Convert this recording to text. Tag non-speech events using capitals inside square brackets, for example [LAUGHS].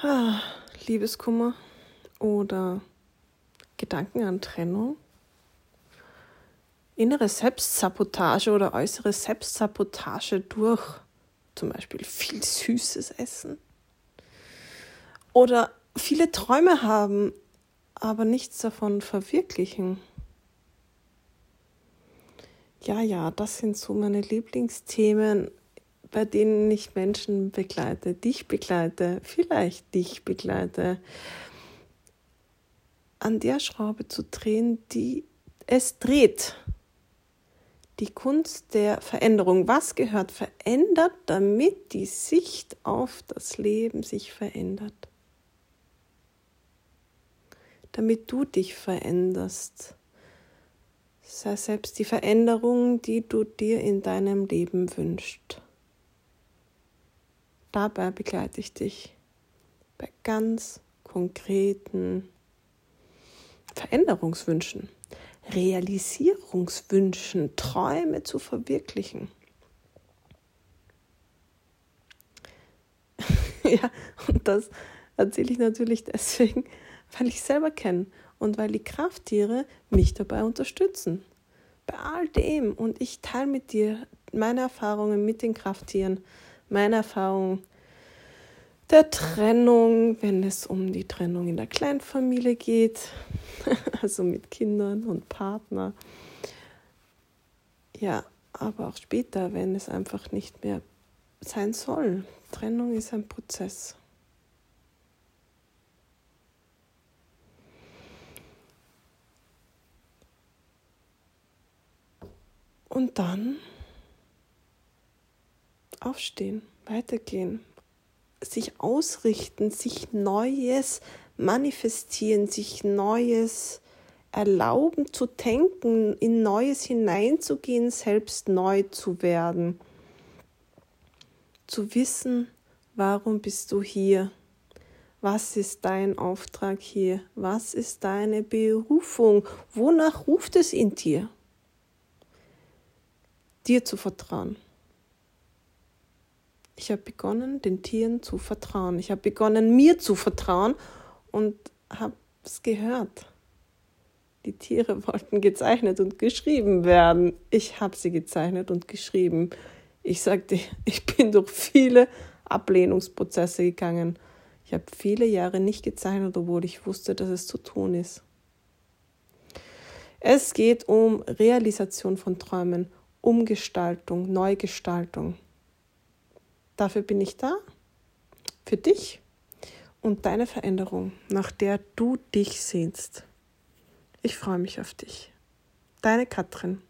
Ah, Liebeskummer oder Gedanken an Trennung, innere Selbstsabotage oder äußere Selbstsabotage durch zum Beispiel viel süßes Essen? Oder viele Träume haben, aber nichts davon verwirklichen. Ja, ja, das sind so meine Lieblingsthemen, bei denen ich Menschen begleite, dich begleite, vielleicht dich begleite, an der Schraube zu drehen, die es dreht. Die Kunst der Veränderung. Was gehört verändert, damit die Sicht auf das Leben sich verändert? Damit du dich veränderst. Sei selbst die Veränderung, die du dir in deinem Leben wünschst. Dabei begleite ich dich bei ganz konkreten Veränderungswünschen, Realisierungswünschen, Träume zu verwirklichen. [LAUGHS] ja, und das erzähle ich natürlich deswegen, weil ich selber kenne und weil die Krafttiere mich dabei unterstützen. Bei all dem und ich teile mit dir meine Erfahrungen mit den Krafttieren meine Erfahrung der Trennung, wenn es um die Trennung in der Kleinfamilie geht, [LAUGHS] also mit Kindern und Partner. Ja, aber auch später, wenn es einfach nicht mehr sein soll. Trennung ist ein Prozess. Und dann aufstehen, weitergehen, sich ausrichten, sich Neues manifestieren, sich Neues erlauben zu denken, in Neues hineinzugehen, selbst neu zu werden. Zu wissen, warum bist du hier? Was ist dein Auftrag hier? Was ist deine Berufung? Wonach ruft es in dir? Dir zu vertrauen. Ich habe begonnen, den Tieren zu vertrauen. Ich habe begonnen, mir zu vertrauen und habe es gehört. Die Tiere [LAUGHS] wollten gezeichnet und geschrieben werden. Ich habe sie gezeichnet und geschrieben. Ich sagte, [LAUGHS] ich bin durch viele Ablehnungsprozesse gegangen. Ich habe viele Jahre nicht gezeichnet, obwohl ich wusste, dass es zu tun ist. Es geht um Realisation von Träumen, Umgestaltung, Neugestaltung. Dafür bin ich da, für dich und deine Veränderung, nach der du dich sehnst. Ich freue mich auf dich. Deine Katrin.